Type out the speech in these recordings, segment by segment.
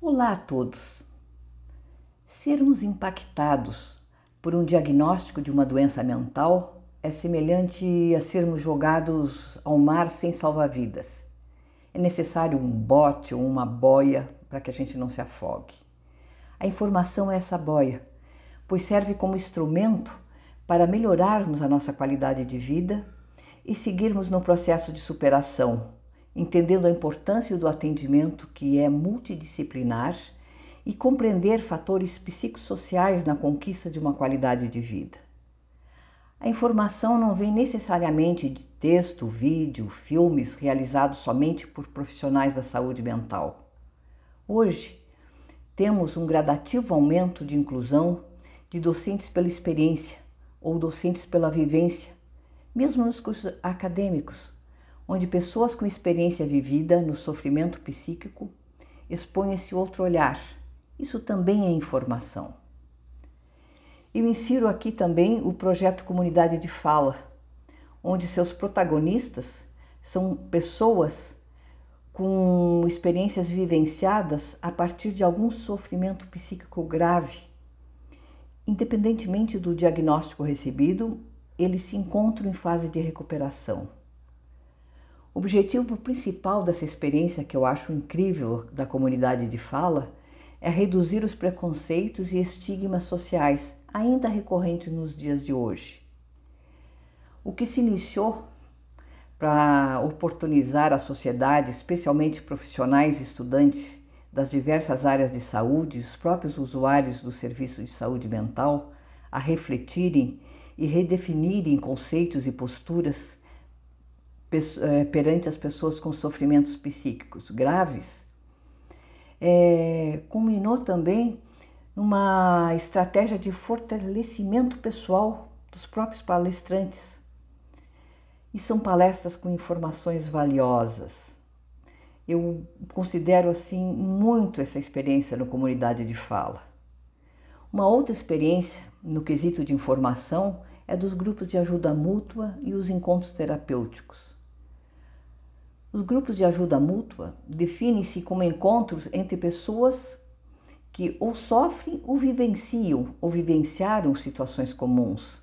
Olá a todos! Sermos impactados por um diagnóstico de uma doença mental é semelhante a sermos jogados ao mar sem salva-vidas. É necessário um bote ou uma boia para que a gente não se afogue. A informação é essa boia, pois serve como instrumento para melhorarmos a nossa qualidade de vida e seguirmos no processo de superação entendendo a importância do atendimento que é multidisciplinar e compreender fatores psicossociais na conquista de uma qualidade de vida. A informação não vem necessariamente de texto, vídeo, filmes realizados somente por profissionais da saúde mental. Hoje, temos um gradativo aumento de inclusão de docentes pela experiência ou docentes pela vivência, mesmo nos cursos acadêmicos, onde pessoas com experiência vivida no sofrimento psíquico expõem esse outro olhar. Isso também é informação. Eu insiro aqui também o projeto Comunidade de Fala, onde seus protagonistas são pessoas com experiências vivenciadas a partir de algum sofrimento psíquico grave. Independentemente do diagnóstico recebido, eles se encontram em fase de recuperação. O objetivo principal dessa experiência, que eu acho incrível, da comunidade de fala, é reduzir os preconceitos e estigmas sociais ainda recorrentes nos dias de hoje. O que se iniciou para oportunizar a sociedade, especialmente profissionais e estudantes das diversas áreas de saúde, os próprios usuários do serviço de saúde mental, a refletirem e redefinirem conceitos e posturas perante as pessoas com sofrimentos psíquicos graves, é, culminou também numa estratégia de fortalecimento pessoal dos próprios palestrantes. E são palestras com informações valiosas. Eu considero assim muito essa experiência na comunidade de fala. Uma outra experiência no quesito de informação é dos grupos de ajuda mútua e os encontros terapêuticos. Os grupos de ajuda mútua definem-se como encontros entre pessoas que ou sofrem ou vivenciam ou vivenciaram situações comuns.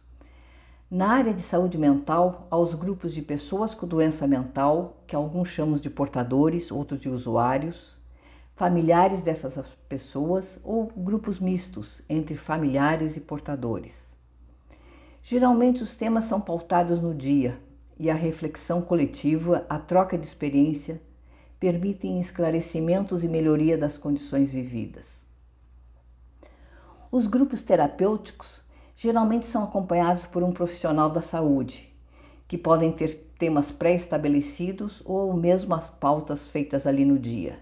Na área de saúde mental, há os grupos de pessoas com doença mental, que alguns chamam de portadores, outros de usuários, familiares dessas pessoas ou grupos mistos entre familiares e portadores. Geralmente os temas são pautados no dia, e a reflexão coletiva, a troca de experiência, permitem esclarecimentos e melhoria das condições vividas. Os grupos terapêuticos geralmente são acompanhados por um profissional da saúde, que podem ter temas pré-estabelecidos ou mesmo as pautas feitas ali no dia.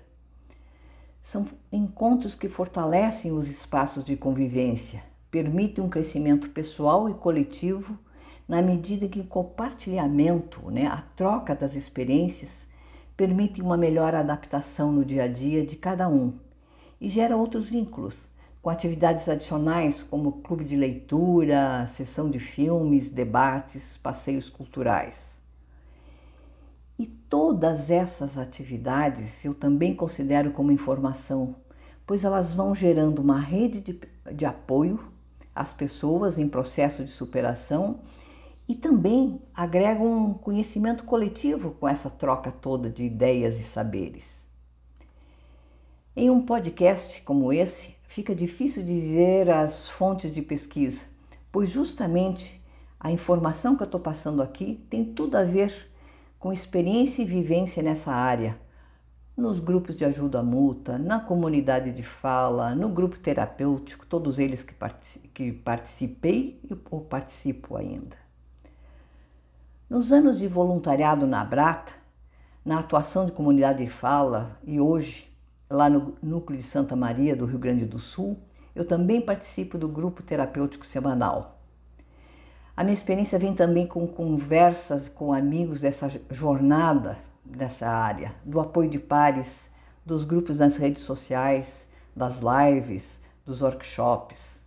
São encontros que fortalecem os espaços de convivência, permitem um crescimento pessoal e coletivo na medida que o compartilhamento, né, a troca das experiências, permite uma melhor adaptação no dia a dia de cada um e gera outros vínculos, com atividades adicionais como clube de leitura, sessão de filmes, debates, passeios culturais. E todas essas atividades eu também considero como informação, pois elas vão gerando uma rede de, de apoio às pessoas em processo de superação e também agrega um conhecimento coletivo com essa troca toda de ideias e saberes. Em um podcast como esse, fica difícil dizer as fontes de pesquisa, pois justamente a informação que eu estou passando aqui tem tudo a ver com experiência e vivência nessa área, nos grupos de ajuda mútua, na comunidade de fala, no grupo terapêutico, todos eles que participei ou participo ainda. Nos anos de voluntariado na Brata, na atuação de comunidade de fala e hoje lá no núcleo de Santa Maria do Rio Grande do Sul, eu também participo do grupo terapêutico semanal. A minha experiência vem também com conversas com amigos dessa jornada dessa área, do apoio de pares, dos grupos nas redes sociais, das lives, dos workshops,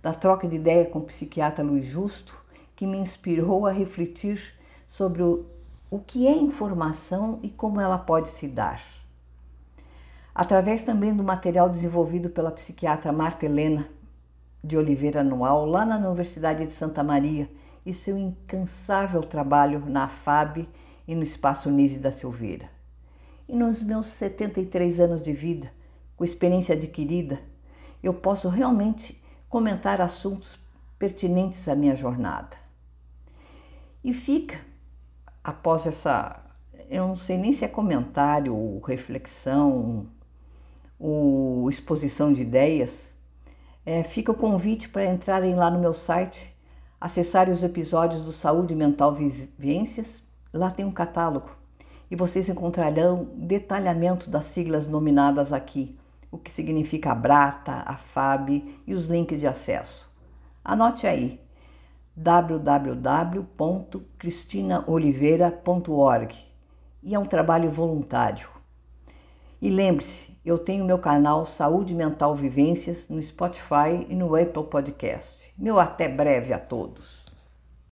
da troca de ideia com o psiquiatra Luiz Justo que me inspirou a refletir sobre o, o que é informação e como ela pode se dar. através também do material desenvolvido pela psiquiatra Marta Helena de Oliveira Anual, lá na Universidade de Santa Maria, e seu incansável trabalho na FAB e no Espaço Nise da Silveira. E nos meus 73 anos de vida, com experiência adquirida, eu posso realmente comentar assuntos pertinentes à minha jornada. E fica, após essa, eu não sei nem se é comentário ou reflexão, ou exposição de ideias, é, fica o convite para entrarem lá no meu site, acessarem os episódios do Saúde Mental Vivências. Lá tem um catálogo e vocês encontrarão detalhamento das siglas nominadas aqui, o que significa a Brata, a FAB e os links de acesso. Anote aí www.cristinaoliveira.org e é um trabalho voluntário. E lembre-se, eu tenho meu canal Saúde Mental Vivências no Spotify e no Apple Podcast. Meu até breve a todos.